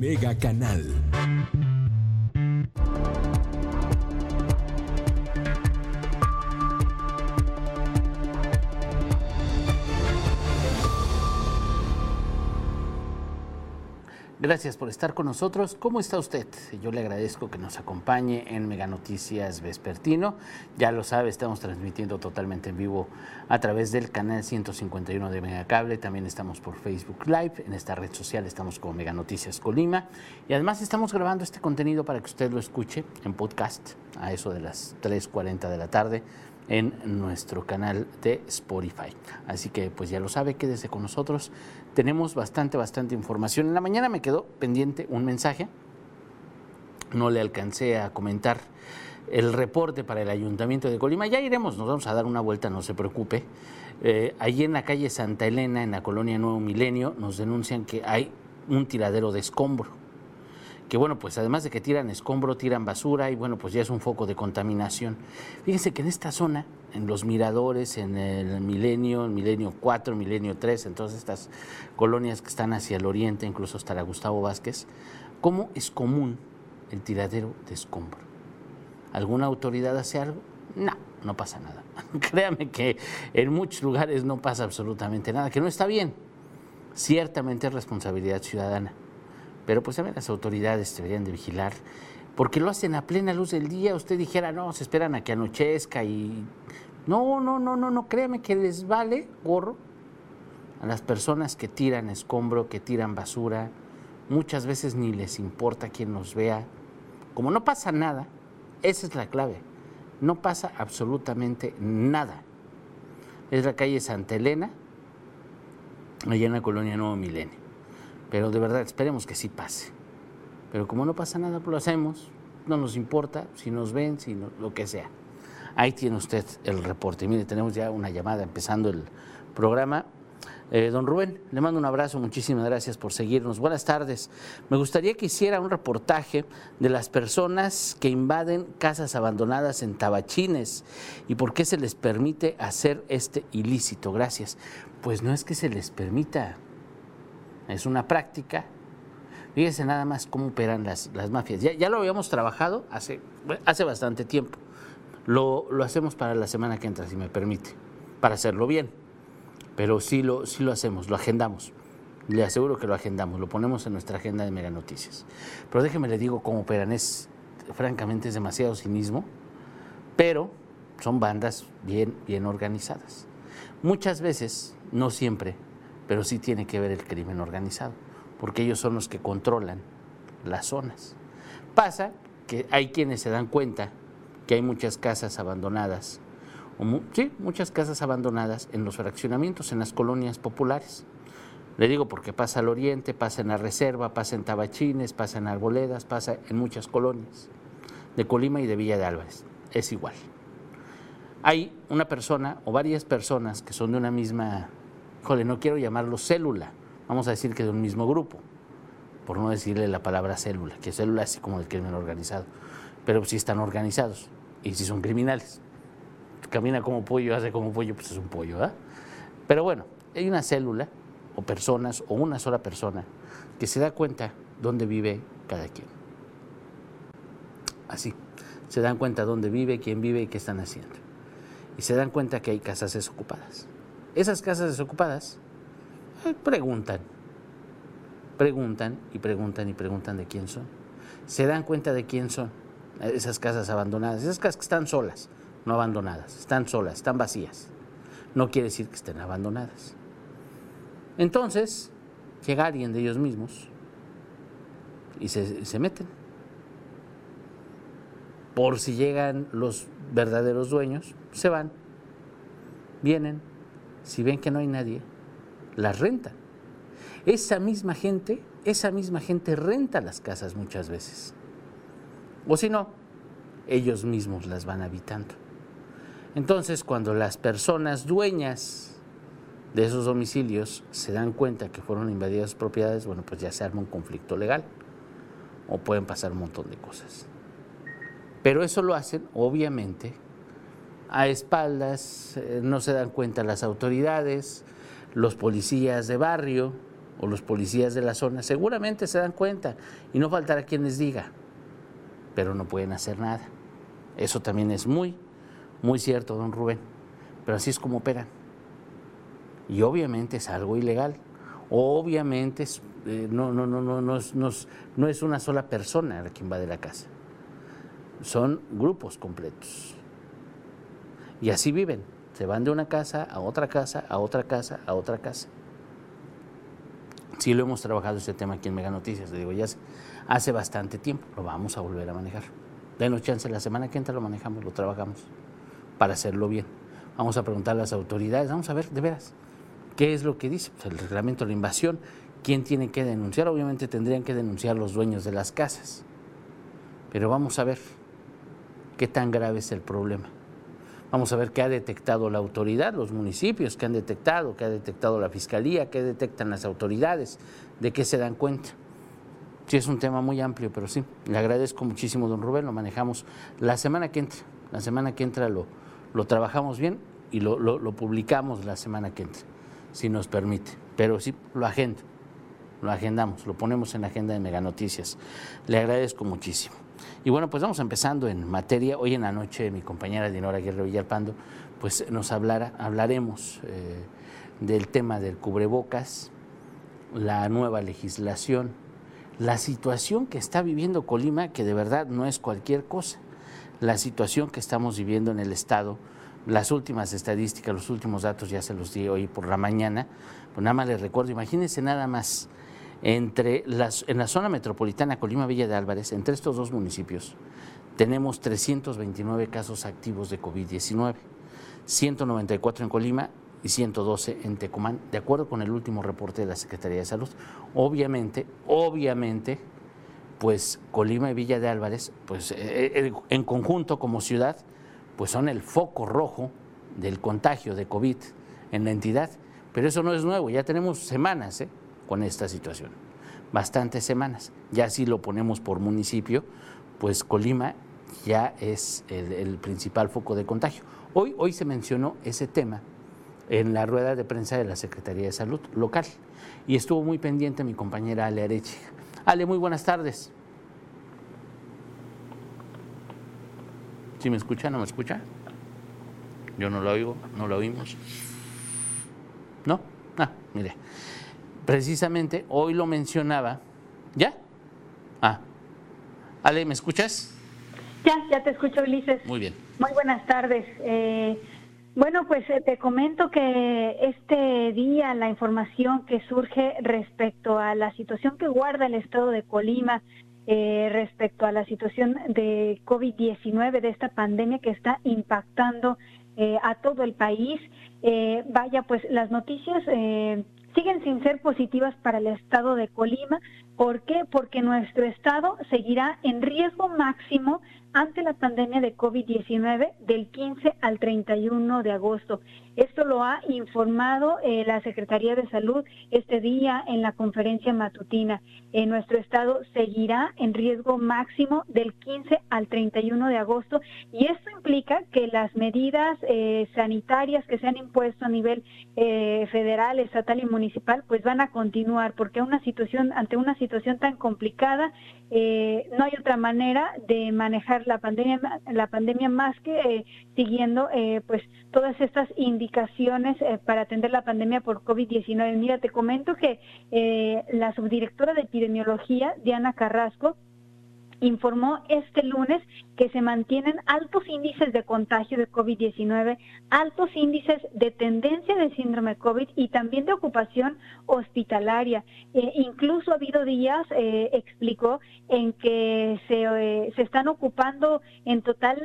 Mega Canal. Gracias por estar con nosotros. ¿Cómo está usted? Yo le agradezco que nos acompañe en Mega Noticias Vespertino. Ya lo sabe, estamos transmitiendo totalmente en vivo a través del canal 151 de Megacable. También estamos por Facebook Live. En esta red social estamos como Mega Noticias Colima. Y además estamos grabando este contenido para que usted lo escuche en podcast a eso de las 3.40 de la tarde en nuestro canal de Spotify. Así que pues ya lo sabe, quédese con nosotros. Tenemos bastante, bastante información. En la mañana me quedó pendiente un mensaje. No le alcancé a comentar el reporte para el Ayuntamiento de Colima. Ya iremos, nos vamos a dar una vuelta, no se preocupe. Eh, allí en la calle Santa Elena, en la colonia Nuevo Milenio, nos denuncian que hay un tiradero de escombro que bueno, pues además de que tiran escombro, tiran basura y bueno, pues ya es un foco de contaminación. Fíjense que en esta zona, en los miradores, en el milenio, el milenio 4, milenio 3, en todas estas colonias que están hacia el oriente, incluso hasta la Gustavo Vázquez, ¿cómo es común el tiradero de escombro? ¿Alguna autoridad hace algo? No, no pasa nada. Créame que en muchos lugares no pasa absolutamente nada, que no está bien. Ciertamente es responsabilidad ciudadana pero pues también las autoridades deberían de vigilar, porque lo hacen a plena luz del día. Usted dijera, no, se esperan a que anochezca y... No, no, no, no, no, créeme que les vale gorro a las personas que tiran escombro, que tiran basura. Muchas veces ni les importa quien nos vea. Como no pasa nada, esa es la clave. No pasa absolutamente nada. Es la calle Santa Elena, allá en la colonia Nuevo Milenio. Pero de verdad, esperemos que sí pase. Pero como no pasa nada, pues lo hacemos. No nos importa si nos ven, si lo que sea. Ahí tiene usted el reporte. Mire, tenemos ya una llamada empezando el programa. Eh, don Rubén, le mando un abrazo, muchísimas gracias por seguirnos. Buenas tardes. Me gustaría que hiciera un reportaje de las personas que invaden casas abandonadas en Tabachines y por qué se les permite hacer este ilícito. Gracias. Pues no es que se les permita, es una práctica. Fíjense nada más cómo operan las, mafias. Ya, lo habíamos trabajado hace, hace bastante tiempo. Lo, hacemos para la semana que entra, si me permite, para hacerlo bien. Pero sí lo, sí lo hacemos, lo agendamos. Le aseguro que lo agendamos, lo ponemos en nuestra agenda de Mega Noticias. Pero déjeme le digo cómo operan. Es, francamente, es demasiado cinismo, pero son bandas bien, bien organizadas. Muchas veces, no siempre, pero sí tiene que ver el crimen organizado, porque ellos son los que controlan las zonas. Pasa que hay quienes se dan cuenta que hay muchas casas abandonadas, sí, muchas casas abandonadas en los fraccionamientos, en las colonias populares. Le digo porque pasa al oriente, pasa en la reserva, pasa en Tabachines, pasa en Arboledas, pasa en muchas colonias de Colima y de Villa de Álvarez. Es igual. Hay una persona o varias personas que son de una misma Jole, no quiero llamarlo célula, vamos a decir que de un mismo grupo, por no decirle la palabra célula, que célula es como el crimen organizado, pero si están organizados y si son criminales. Camina como pollo, hace como pollo, pues es un pollo, ¿verdad? Pero bueno, hay una célula o personas o una sola persona que se da cuenta dónde vive cada quien. Así, se dan cuenta dónde vive, quién vive y qué están haciendo. Y se dan cuenta que hay casas desocupadas. Esas casas desocupadas eh, preguntan, preguntan y preguntan y preguntan de quién son. Se dan cuenta de quién son esas casas abandonadas, esas casas que están solas, no abandonadas, están solas, están vacías. No quiere decir que estén abandonadas. Entonces, llega alguien de ellos mismos y se, se meten. Por si llegan los verdaderos dueños, se van, vienen, si ven que no hay nadie, las rentan. Esa misma gente, esa misma gente renta las casas muchas veces. O si no, ellos mismos las van habitando. Entonces, cuando las personas dueñas de esos domicilios se dan cuenta que fueron invadidas sus propiedades, bueno, pues ya se arma un conflicto legal o pueden pasar un montón de cosas. Pero eso lo hacen, obviamente, a espaldas, eh, no se dan cuenta las autoridades, los policías de barrio, o los policías de la zona seguramente se dan cuenta y no faltará quien les diga, pero no pueden hacer nada. Eso también es muy, muy cierto, don Rubén, pero así es como operan. Y obviamente es algo ilegal. Obviamente eh, no, no, no, no, no, es, no es una sola persona la quien va de la casa. Son grupos completos. Y así viven. Se van de una casa a otra casa, a otra casa, a otra casa. Sí lo hemos trabajado ese tema aquí en Mega Noticias, le digo, ya hace, bastante tiempo, lo vamos a volver a manejar. Denos chance, la semana que entra lo manejamos, lo trabajamos, para hacerlo bien. Vamos a preguntar a las autoridades, vamos a ver, de veras, ¿qué es lo que dice? Pues el reglamento de la invasión, ¿quién tiene que denunciar? Obviamente tendrían que denunciar los dueños de las casas, pero vamos a ver qué tan grave es el problema. Vamos a ver qué ha detectado la autoridad, los municipios, qué han detectado, qué ha detectado la fiscalía, qué detectan las autoridades, de qué se dan cuenta. Sí, es un tema muy amplio, pero sí, le agradezco muchísimo, don Rubén, lo manejamos la semana que entra. La semana que entra lo, lo trabajamos bien y lo, lo, publicamos la semana que entra, si nos permite. Pero sí, lo agendo, lo agendamos, lo ponemos en la agenda de Mega Noticias. Le agradezco muchísimo. Y bueno, pues vamos empezando en materia. Hoy en la noche mi compañera Dinora Guerrero Villalpando, pues nos hablará, hablaremos eh, del tema del cubrebocas, la nueva legislación, la situación que está viviendo Colima, que de verdad no es cualquier cosa, la situación que estamos viviendo en el Estado, las últimas estadísticas, los últimos datos ya se los di hoy por la mañana, pues nada más les recuerdo, imagínense nada más entre las, en la zona metropolitana Colima-Villa de Álvarez, entre estos dos municipios, tenemos 329 casos activos de COVID-19, 194 en Colima y 112 en Tecomán, de acuerdo con el último reporte de la Secretaría de Salud. Obviamente, obviamente, pues Colima y Villa de Álvarez, pues eh, eh, en conjunto como ciudad, pues son el foco rojo del contagio de COVID en la entidad. Pero eso no es nuevo, ya tenemos semanas, ¿eh? Con esta situación. Bastantes semanas. Ya si lo ponemos por municipio, pues Colima ya es el, principal foco de contagio. Hoy, hoy se mencionó ese tema en la rueda de prensa de la Secretaría de Salud local y estuvo muy pendiente mi compañera Ale Arechi. Ale, muy buenas tardes. ¿Sí me escucha? ¿No me escucha? Yo no lo oigo, no lo oímos. ¿No? Ah, mire precisamente hoy lo mencionaba. ¿Ya? Ah. Ale, ¿me escuchas? Ya, ya te escucho, Ulises. Muy bien. Muy buenas tardes. Eh, bueno, pues eh, te comento que este día la información que surge respecto a la situación que guarda el estado de Colima, eh, respecto a la situación de COVID-19, de esta pandemia que está impactando a todo el país, vaya, pues las noticias siguen sin ser positivas para el estado de Colima. ¿Por qué? Porque nuestro estado seguirá en riesgo máximo ante la pandemia de COVID-19 del 15 al 31 de agosto. Esto lo ha informado eh, la Secretaría de Salud este día en la conferencia matutina. En nuestro estado seguirá en riesgo máximo del 15 al 31 de agosto y esto implica que las medidas eh, sanitarias que se han impuesto a nivel eh, federal, estatal y municipal pues van a continuar porque ante una situación tan complicada no hay otra manera de manejar la pandemia la pandemia más que siguiendo pues todas estas indicaciones eh, para atender la pandemia por COVID-19. Mira, te comento que eh, la subdirectora de epidemiología, Diana Carrasco, informó este lunes que se mantienen altos índices de contagio de COVID-19, altos índices de tendencia de síndrome COVID y también de ocupación hospitalaria. Eh, incluso ha habido días, eh, explicó, en que se, eh, se, están ocupando en total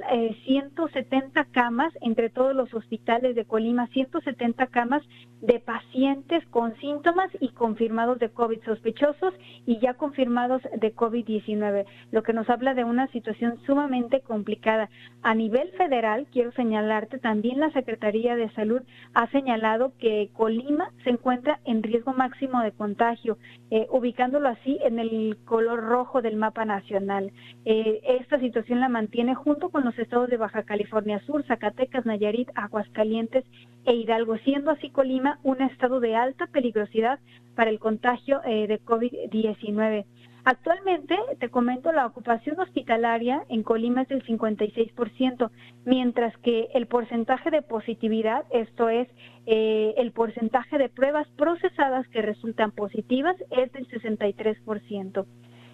170 camas entre todos los hospitales de Colima, 170 camas de pacientes con síntomas y confirmados de COVID, sospechosos y ya confirmados de COVID-19. Lo que nos habla de una situación sumamente complicada. A nivel federal, quiero señalarte, también la Secretaría de Salud ha señalado que Colima se encuentra en riesgo máximo de contagio, eh, ubicándolo así en el color rojo del mapa nacional. Eh, esta situación la mantiene junto con los estados de Baja California Sur, Zacatecas, Nayarit, Aguascalientes e Hidalgo, siendo así Colima un estado de alta peligrosidad para el contagio eh, de COVID-19. Actualmente, te comento, la ocupación hospitalaria en Colima es del 56%, mientras que el porcentaje de positividad, esto es, eh, el porcentaje de pruebas procesadas que resultan positivas, es del 63%.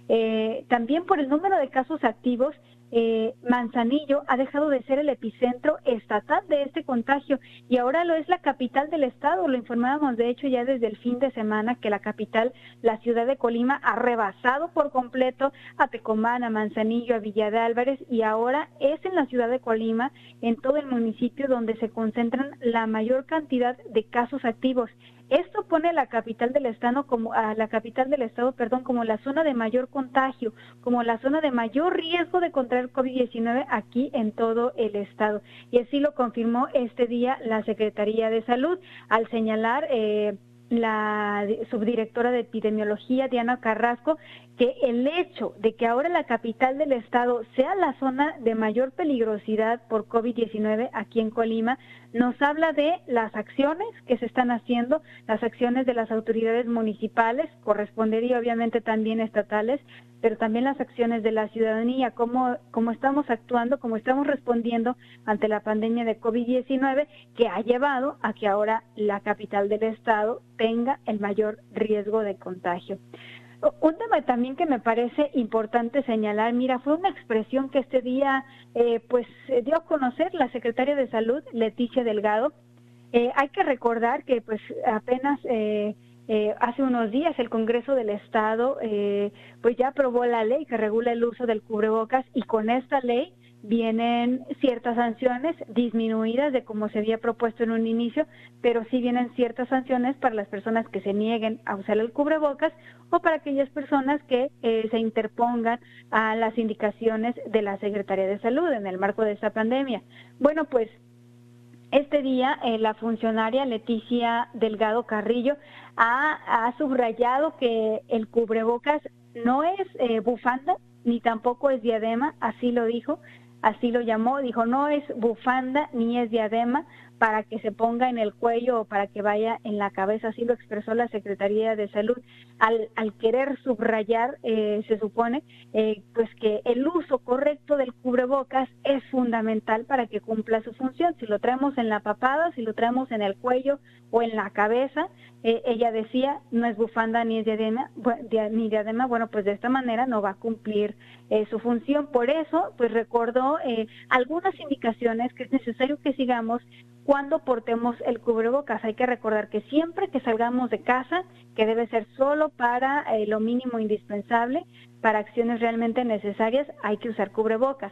Eh, también por el número de casos activos, eh, Manzanillo ha dejado de ser el epicentro estatal de este contagio y ahora lo es la capital del estado. Lo informábamos de hecho ya desde el fin de semana que la capital, la ciudad de Colima, ha rebasado por completo a Tecomán, a Manzanillo, a Villa de Álvarez y ahora es en la ciudad de Colima, en todo el municipio donde se concentran la mayor cantidad de casos activos. Esto pone a la capital del estado como a la capital del estado, perdón, como la zona de mayor contagio, como la zona de mayor riesgo de contraer COVID-19 aquí en todo el estado. Y así lo confirmó este día la Secretaría de Salud al señalar eh, la subdirectora de epidemiología, Diana Carrasco, que el hecho de que ahora la capital del estado sea la zona de mayor peligrosidad por COVID-19 aquí en Colima, nos habla de las acciones que se están haciendo, las acciones de las autoridades municipales, correspondería obviamente también estatales, pero también las acciones de la ciudadanía, cómo, cómo estamos actuando, cómo estamos respondiendo ante la pandemia de COVID-19 que ha llevado a que ahora la capital del estado tenga el mayor riesgo de contagio. Un tema también que me parece importante señalar, mira, fue una expresión que este día eh, pues dio a conocer la secretaria de Salud, Leticia Delgado. Eh, hay que recordar que pues apenas eh, eh, hace unos días el Congreso del Estado eh, pues ya aprobó la ley que regula el uso del cubrebocas y con esta ley vienen ciertas sanciones disminuidas de como se había propuesto en un inicio, pero sí vienen ciertas sanciones para las personas que se nieguen a usar el cubrebocas o para aquellas personas que eh, se interpongan a las indicaciones de la Secretaría de Salud en el marco de esta pandemia. Bueno, pues este día eh, la funcionaria Leticia Delgado Carrillo ha, subrayado que el cubrebocas no es eh, bufanda ni tampoco es diadema, así lo dijo, así lo llamó, dijo no es bufanda ni es diadema, para que se ponga en el cuello o para que vaya en la cabeza, así lo expresó la Secretaría de Salud, al, querer subrayar, eh, se supone, eh, pues que el uso correcto del cubrebocas es fundamental para que cumpla su función. Si lo traemos en la papada, si lo traemos en el cuello o en la cabeza, eh, ella decía, no es bufanda ni es diadema, ni diadema, bueno, pues de esta manera no va a cumplir su función. Por eso, pues recordó algunas indicaciones que es necesario que sigamos cuando portemos el cubrebocas. Hay que recordar que siempre que salgamos de casa, que debe ser solo para eh, lo mínimo indispensable, para acciones realmente necesarias, hay que usar cubrebocas.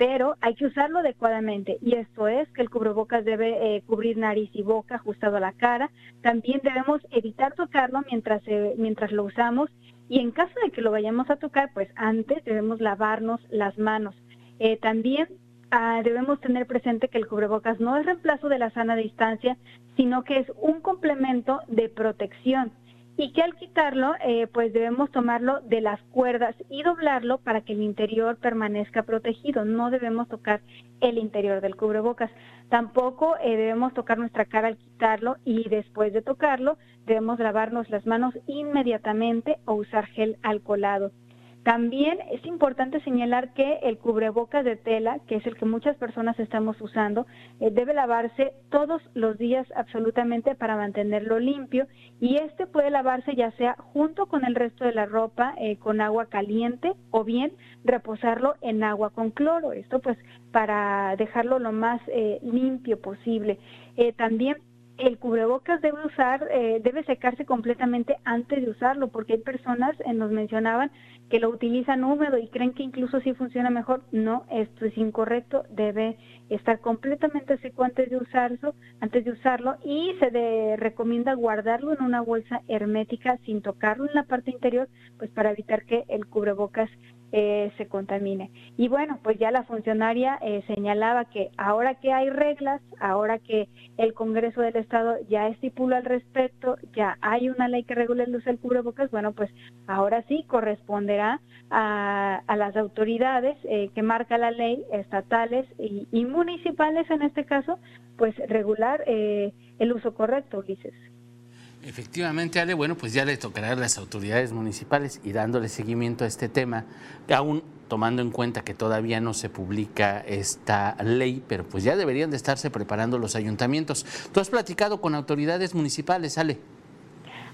Pero hay que usarlo adecuadamente y esto es que el cubrebocas debe eh, cubrir nariz y boca ajustado a la cara. También debemos evitar tocarlo mientras, mientras lo usamos y en caso de que lo vayamos a tocar, pues antes debemos lavarnos las manos. Eh, también Ah, debemos tener presente que el cubrebocas no es reemplazo de la sana distancia, sino que es un complemento de protección y que al quitarlo, eh, pues debemos tomarlo de las cuerdas y doblarlo para que el interior permanezca protegido. No debemos tocar el interior del cubrebocas. Tampoco eh, debemos tocar nuestra cara al quitarlo y después de tocarlo debemos lavarnos las manos inmediatamente o usar gel alcoholado. También es importante señalar que el cubrebocas de tela, que es el que muchas personas estamos usando, eh, debe lavarse todos los días absolutamente para mantenerlo limpio y este puede lavarse ya sea junto con el resto de la ropa eh, con agua caliente o bien reposarlo en agua con cloro. Esto pues para dejarlo lo más eh, limpio posible. también el cubrebocas debe usar, debe secarse completamente antes de usarlo, porque hay personas, nos mencionaban, que lo utilizan húmedo y creen que incluso sí funciona mejor. No, esto es incorrecto, debe estar completamente seco antes de usarlo, antes de usarlo y se recomienda guardarlo en una bolsa hermética sin tocarlo en la parte interior, pues para evitar que el cubrebocas eh, se contamine. Y bueno, pues ya la funcionaria eh, señalaba que ahora que hay reglas, ahora que el Congreso del Estado ya estipula al respecto, ya hay una ley que regula el uso del cubrebocas, bueno, pues ahora sí corresponderá a, las autoridades eh, que marca la ley, estatales y, y, municipales en este caso, pues regular el uso correcto, Ulises. Efectivamente, Ale, bueno, pues ya le tocará a las autoridades municipales y dándole seguimiento a este tema, aún tomando en cuenta que todavía no se publica esta ley, pero pues ya deberían de estarse preparando los ayuntamientos. Tú has platicado con autoridades municipales, Ale.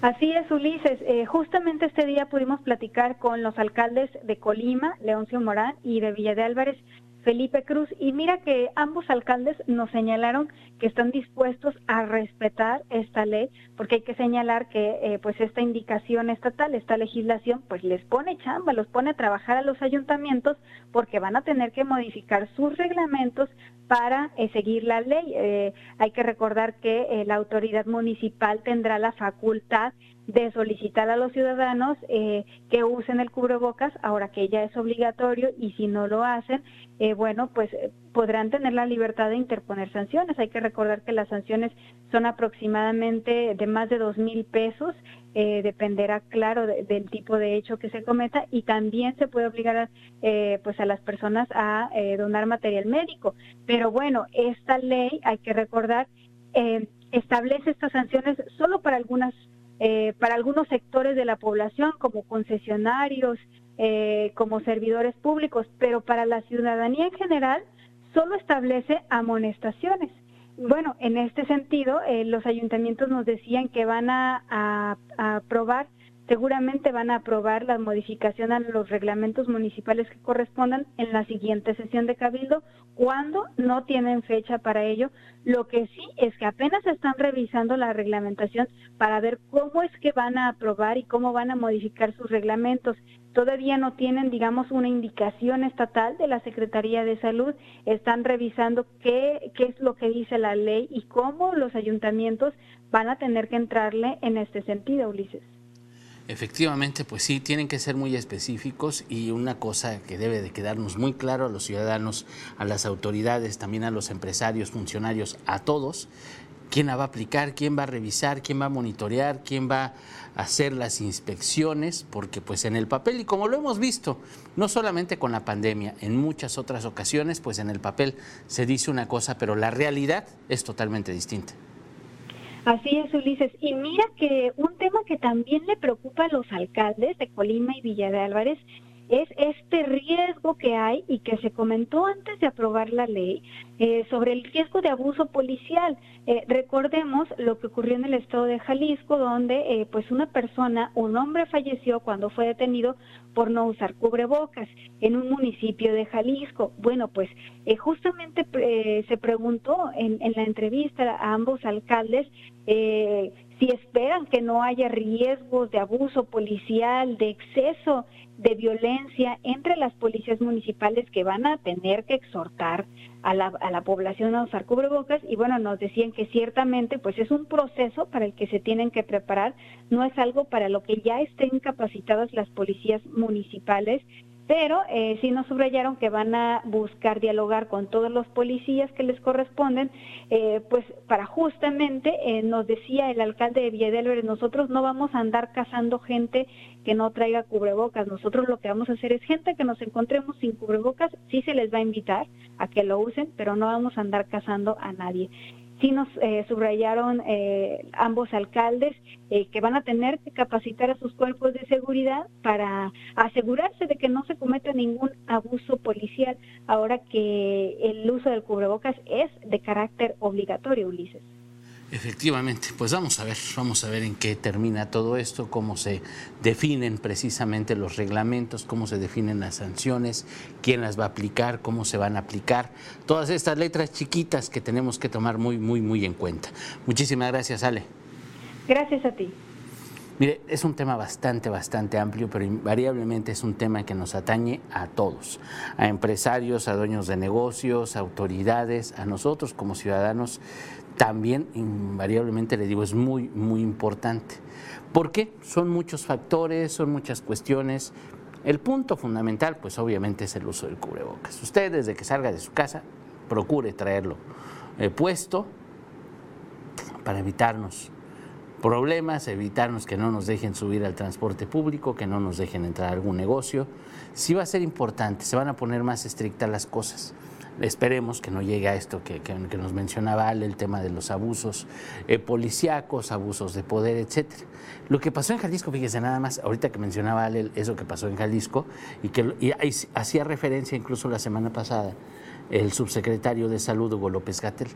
Así es, Ulises. Eh, justamente este día pudimos platicar con los alcaldes de Colima, Leoncio Morán, y de Villa de Álvarez, Felipe Cruz. Y mira que ambos alcaldes nos señalaron que están dispuestos a respetar esta ley, porque hay que señalar que eh, pues esta indicación estatal, esta legislación, pues les pone chamba, los pone a trabajar a los ayuntamientos porque van a tener que modificar sus reglamentos para eh, seguir la ley. Eh, hay que recordar que la autoridad municipal tendrá la facultad de solicitar a los ciudadanos eh, que usen el cubrebocas ahora que ya es obligatorio y si no lo hacen, eh, bueno, pues eh, podrán tener la libertad de interponer sanciones. Hay que recordar que las sanciones son aproximadamente de más de dos mil pesos, dependerá, claro, del tipo de hecho que se cometa y también se puede obligar pues a las personas a donar material médico. Pero bueno, esta ley, hay que recordar, establece estas sanciones solo para algunas eh, para algunos sectores de la población, como concesionarios, eh, como servidores públicos, pero para la ciudadanía en general solo establece amonestaciones. Bueno, en este sentido, eh, los ayuntamientos nos decían que van a, a aprobar seguramente van a aprobar la modificación a los reglamentos municipales que correspondan en la siguiente sesión de Cabildo, cuando no tienen fecha para ello. Lo que sí es que apenas están revisando la reglamentación para ver cómo es que van a aprobar y cómo van a modificar sus reglamentos. Todavía no tienen, digamos, una indicación estatal de la Secretaría de Salud. Están revisando qué, qué es lo que dice la ley y cómo los ayuntamientos van a tener que entrarle en este sentido, Ulises. Efectivamente, pues sí, tienen que ser muy específicos y una cosa que debe de quedarnos muy claro a los ciudadanos, a las autoridades, también a los empresarios, funcionarios, a todos, quién la va a aplicar, quién va a revisar, quién va a monitorear, quién va a hacer las inspecciones, porque pues en el papel, y como lo hemos visto, no solamente con la pandemia, en muchas otras ocasiones, pues en el papel se dice una cosa, pero la realidad es totalmente distinta. Así es, Ulises. Y mira que un tema que también le preocupa a los alcaldes de Colima y Villa de Álvarez es este riesgo que hay y que se comentó antes de aprobar la ley eh, sobre el riesgo de abuso policial. Eh, recordemos lo que ocurrió en el estado de Jalisco, donde eh, pues una persona, un hombre falleció cuando fue detenido por no usar cubrebocas en un municipio de Jalisco. Bueno, pues justamente se preguntó en, en, la entrevista a ambos alcaldes si esperan que no haya riesgos de abuso policial, de exceso de violencia entre las policías municipales que van a tener que exhortar a la, a la población a usar cubrebocas. Y bueno, nos decían que ciertamente pues es un proceso para el que se tienen que preparar, no es algo para lo que ya estén capacitadas las policías municipales pero eh, sí nos subrayaron que van a buscar dialogar con todos los policías que les corresponden, eh, pues para justamente, eh, nos decía el alcalde de Villa nosotros no vamos a andar cazando gente que no traiga cubrebocas, nosotros lo que vamos a hacer es gente que nos encontremos sin cubrebocas, sí se les va a invitar a que lo usen, pero no vamos a andar cazando a nadie sí nos eh, subrayaron eh, ambos alcaldes eh, que van a tener que capacitar a sus cuerpos de seguridad para asegurarse de que no se cometa ningún abuso policial ahora que el uso del cubrebocas es de carácter obligatorio, Ulises. Efectivamente, pues vamos a ver, vamos a ver en qué termina todo esto, cómo se definen precisamente los reglamentos, cómo se definen las sanciones, quién las va a aplicar, cómo se van a aplicar, todas estas letras chiquitas que tenemos que tomar muy, muy, muy en cuenta. Muchísimas gracias, Ale. Gracias a ti. Mire, es un tema bastante, bastante amplio, pero invariablemente es un tema que nos atañe a todos, a empresarios, a dueños de negocios, a autoridades, a nosotros como ciudadanos también invariablemente le digo, es muy, muy importante. ¿Por qué? Son muchos factores, son muchas cuestiones El punto fundamental, pues obviamente es el uso del cubrebocas. Usted desde que salga de su casa, procure traerlo eh, puesto para evitarnos problemas, evitarnos que no nos dejen subir al transporte público, que no nos dejen entrar a algún negocio. Sí va a ser importante, se van a poner más estrictas las cosas. Esperemos que no llegue a esto que, nos mencionaba Ale, el tema de los abusos eh, policíacos, abusos de poder, etcétera. Lo que pasó en Jalisco, fíjese nada más, ahorita que mencionaba Ale eso que pasó en Jalisco, y que hacía referencia incluso la semana pasada el subsecretario de Salud, Hugo López Gatel.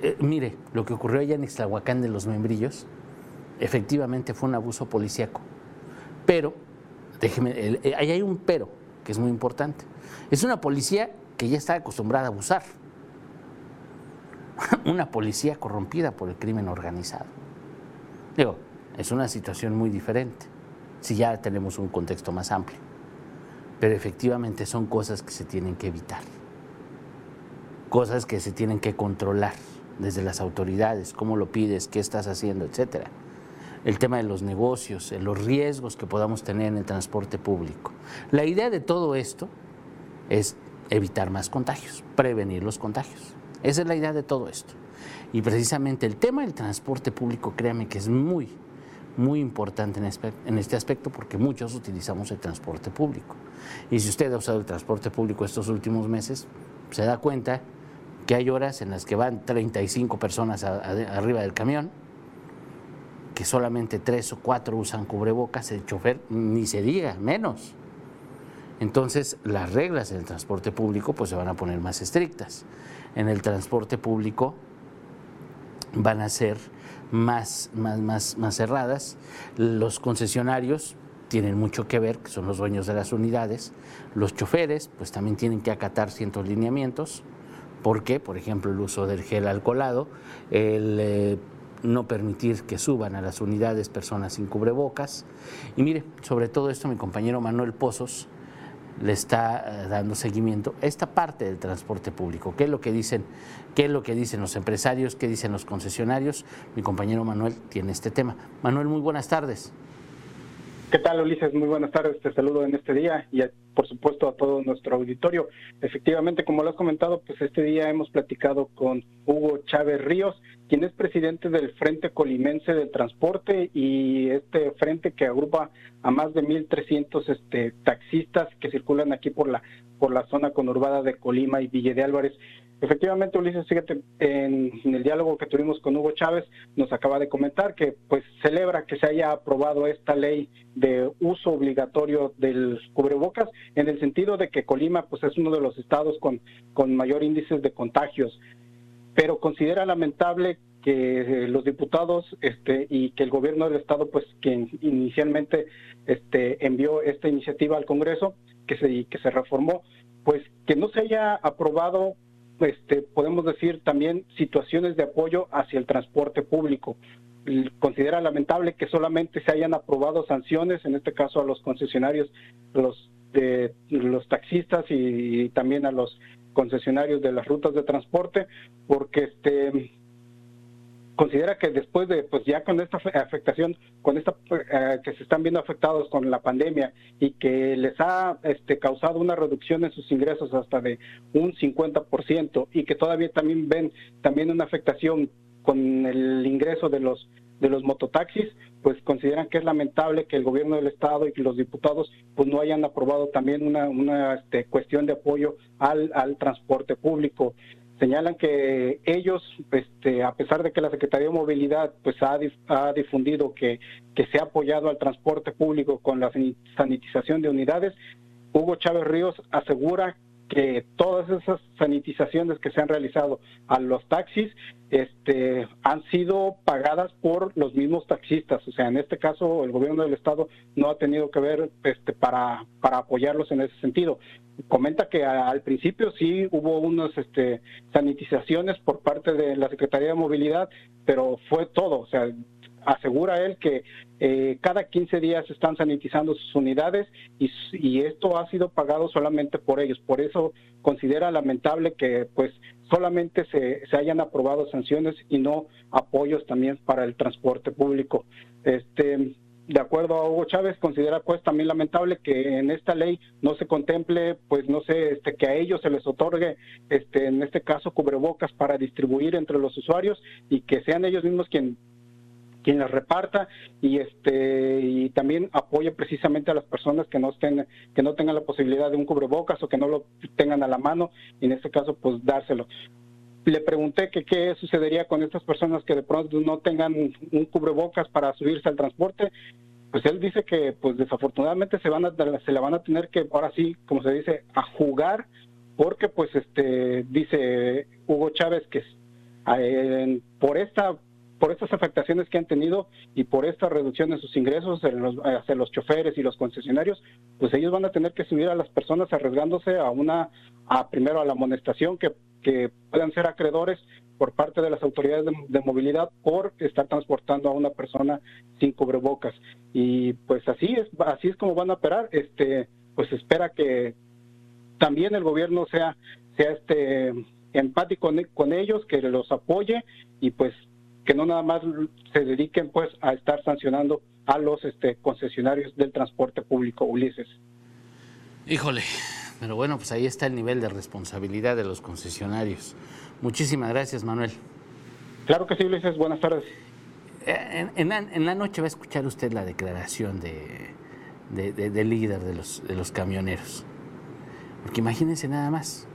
Eh, mire, lo que ocurrió allá en Ixtlahuacán de los Membrillos, efectivamente fue un abuso policíaco. Pero, déjeme, eh, ahí hay un pero, que es muy importante. Es una policía que ya está acostumbrada a abusar. Una policía corrompida por el crimen organizado. Digo, es una situación muy diferente, si ya tenemos un contexto más amplio. Pero efectivamente son cosas que se tienen que evitar cosas que se tienen que controlar desde las autoridades, cómo lo pides, qué estás haciendo, etcétera. El tema de los negocios, los riesgos que podamos tener en el transporte público. La idea de todo esto es evitar más contagios, prevenir los contagios. Esa es la idea de todo esto. Y precisamente el tema del transporte público, créame que es muy, muy importante en este aspecto porque muchos utilizamos el transporte público. Y si usted ha usado el transporte público estos últimos meses, se da cuenta que hay horas en las que van 35 personas arriba del camión, que solamente tres o cuatro usan cubrebocas, el chofer ni se diga, menos. Entonces las reglas del transporte público pues se van a poner más estrictas. En el transporte público van a ser más, más, más, más cerradas. Los concesionarios tienen mucho que ver, que son los dueños de las unidades. Los choferes pues también tienen que acatar ciertos lineamientos ¿Por qué? Por ejemplo, el uso del gel alcoholado, el eh, no permitir que suban a las unidades personas sin cubrebocas. Y mire, sobre todo esto mi compañero Manuel Pozos le está eh, dando seguimiento a esta parte del transporte público. ¿Qué es lo que dicen, qué es lo que dicen los empresarios, qué dicen los concesionarios? Mi compañero Manuel tiene este tema. Manuel, muy buenas tardes. ¿Qué tal, Ulises? Muy buenas tardes. Te saludo en este día y, por supuesto, a todo nuestro auditorio. Efectivamente, como lo has comentado, pues este día hemos platicado con Hugo Chávez Ríos, quien es presidente del Frente Colimense del Transporte y este frente que agrupa a más de 1.300 este, taxistas que circulan aquí por la, por la zona conurbada de Colima y Villa de Álvarez. Efectivamente, Ulises, fíjate, en, el diálogo que tuvimos con Hugo Chávez, nos acaba de comentar que pues celebra que se haya aprobado esta ley de uso obligatorio del cubrebocas, en el sentido de que Colima pues es uno de los estados con, con mayor índices de contagios, pero considera lamentable que los diputados este, y que el gobierno del estado pues que inicialmente este, envió esta iniciativa al Congreso que se, que se reformó, pues que no se haya aprobado este, podemos decir también situaciones de apoyo hacia el transporte público. Considera lamentable que solamente se hayan aprobado sanciones, en este caso a los concesionarios, los de los taxistas y, también a los concesionarios de las rutas de transporte, porque este considera que después de, pues ya con esta afectación, con esta eh, que se están viendo afectados con la pandemia y que les ha este, causado una reducción en sus ingresos hasta de un 50% y que todavía también ven también una afectación con el ingreso de los de los mototaxis, pues consideran que es lamentable que el gobierno del estado y que los diputados pues no hayan aprobado también una, una este, cuestión de apoyo al, al transporte público señalan que ellos, este, a pesar de que la Secretaría de Movilidad pues ha, ha difundido que, que se ha apoyado al transporte público con la sanitización de unidades, Hugo Chávez Ríos asegura que todas esas sanitizaciones que se han realizado a los taxis este, han sido pagadas por los mismos taxistas. O sea, en este caso el gobierno del estado no ha tenido que ver este, para, para apoyarlos en ese sentido. Comenta que al principio sí hubo unas este, sanitizaciones por parte de la Secretaría de Movilidad, pero fue todo. O sea, asegura él que eh, cada 15 días están sanitizando sus unidades y, esto ha sido pagado solamente por ellos. Por eso considera lamentable que pues solamente se, se hayan aprobado sanciones y no apoyos también para el transporte público. Este, de acuerdo a Hugo Chávez, considera pues también lamentable que en esta ley no se contemple, pues no sé, este, que a ellos se les otorgue, este, en este caso, cubrebocas para distribuir entre los usuarios y que sean ellos mismos quien quien las reparta y este y también apoye precisamente a las personas que no estén que no tengan la posibilidad de un cubrebocas o que no lo tengan a la mano y en este caso pues dárselo le pregunté que qué sucedería con estas personas que de pronto no tengan un cubrebocas para subirse al transporte. Pues él dice que pues desafortunadamente se van a se la van a tener que ahora sí, como se dice, a jugar porque pues este dice Hugo Chávez que eh, por esta por estas afectaciones que han tenido y por esta reducción en sus ingresos hacia los choferes y los concesionarios, pues ellos van a tener que subir a las personas arriesgándose a una, a primero a la amonestación que, que puedan ser acreedores por parte de las autoridades de, movilidad por estar transportando a una persona sin cubrebocas. Y pues así es, así es como van a operar. Este, pues espera que también el gobierno sea, sea este empático con ellos, que los apoye y pues que no nada más se dediquen pues a estar sancionando a los este, concesionarios del transporte público, Ulises. Híjole, pero bueno, pues ahí está el nivel de responsabilidad de los concesionarios. Muchísimas gracias, Manuel. Claro que sí, Ulises, buenas tardes. Eh, en, la, noche va a escuchar usted la declaración de, del líder de los, de los camioneros. Porque imagínense nada más,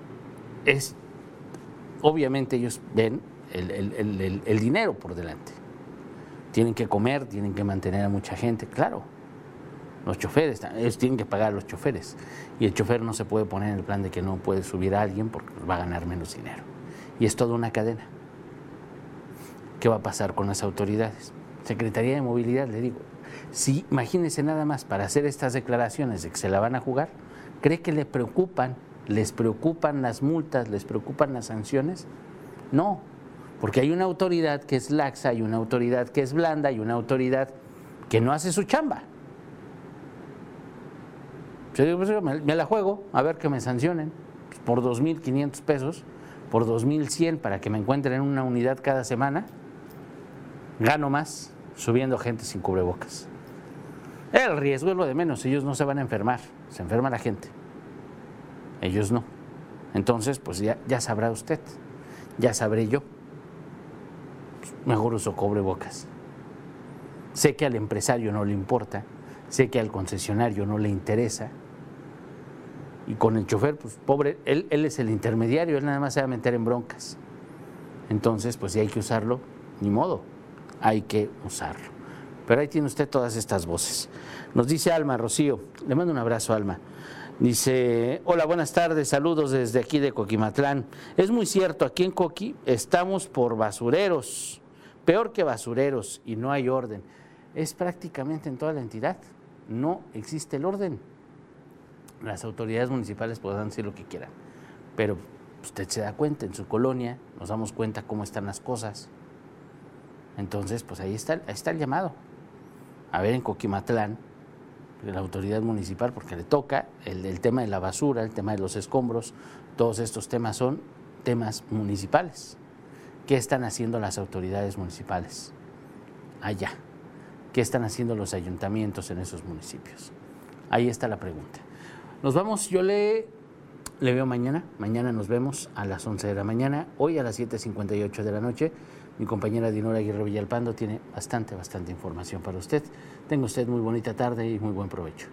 es, obviamente ellos ven el, dinero por delante. Tienen que comer, tienen que mantener a mucha gente, claro. Los choferes, ellos tienen que pagar a los choferes. Y el chofer no se puede poner en el plan de que no puede subir a alguien porque va a ganar menos dinero. Y es toda una cadena. ¿Qué va a pasar con las autoridades? Secretaría de Movilidad, le digo, si imagínense nada más para hacer estas declaraciones de que se la van a jugar, ¿cree que le preocupan, les preocupan las multas, les preocupan las sanciones? No, porque hay una autoridad que es laxa, hay una autoridad que es blanda, hay una autoridad que no hace su chamba. Yo pues, me, la juego, a ver que me sancionen pues, por 2.500 pesos, por 2.100 para que me encuentren una unidad cada semana. Gano más subiendo gente sin cubrebocas. El riesgo es lo de menos, ellos no se van a enfermar, se enferma la gente. Ellos no. Entonces, pues ya sabrá usted, ya sabré yo mejor uso bocas. Sé que al empresario no le importa, sé que al concesionario no le interesa. Y con el chofer, pues pobre, él, él es el intermediario, él nada más se va a meter en broncas. Entonces, pues si hay que usarlo, ni modo, hay que usarlo. Pero ahí tiene usted todas estas voces. Nos dice Alma, Rocío, le mando un abrazo, Alma. Dice, hola, buenas tardes, saludos desde aquí de Coquimatlán. Es muy cierto, aquí en Coqui estamos por basureros peor que basureros y no hay orden. Es prácticamente en toda la entidad. No existe el orden. Las autoridades municipales podrán decir lo que quieran, pero usted se da cuenta en su colonia, nos damos cuenta cómo están las cosas. Entonces, pues ahí está, está el llamado. A ver en Coquimatlán, la autoridad municipal, porque le toca el, el tema de la basura, el tema de los escombros, todos estos temas son temas municipales. ¿Qué están haciendo las autoridades municipales allá? ¿Qué están haciendo los ayuntamientos en esos municipios? Ahí está la pregunta. Nos vamos, yo le, le veo mañana, mañana nos vemos a las 11 de la mañana, hoy a las 7.58 de la noche. Mi compañera Dinora Aguirre Villalpando tiene bastante, bastante información para usted. Tenga usted muy bonita tarde y muy buen provecho.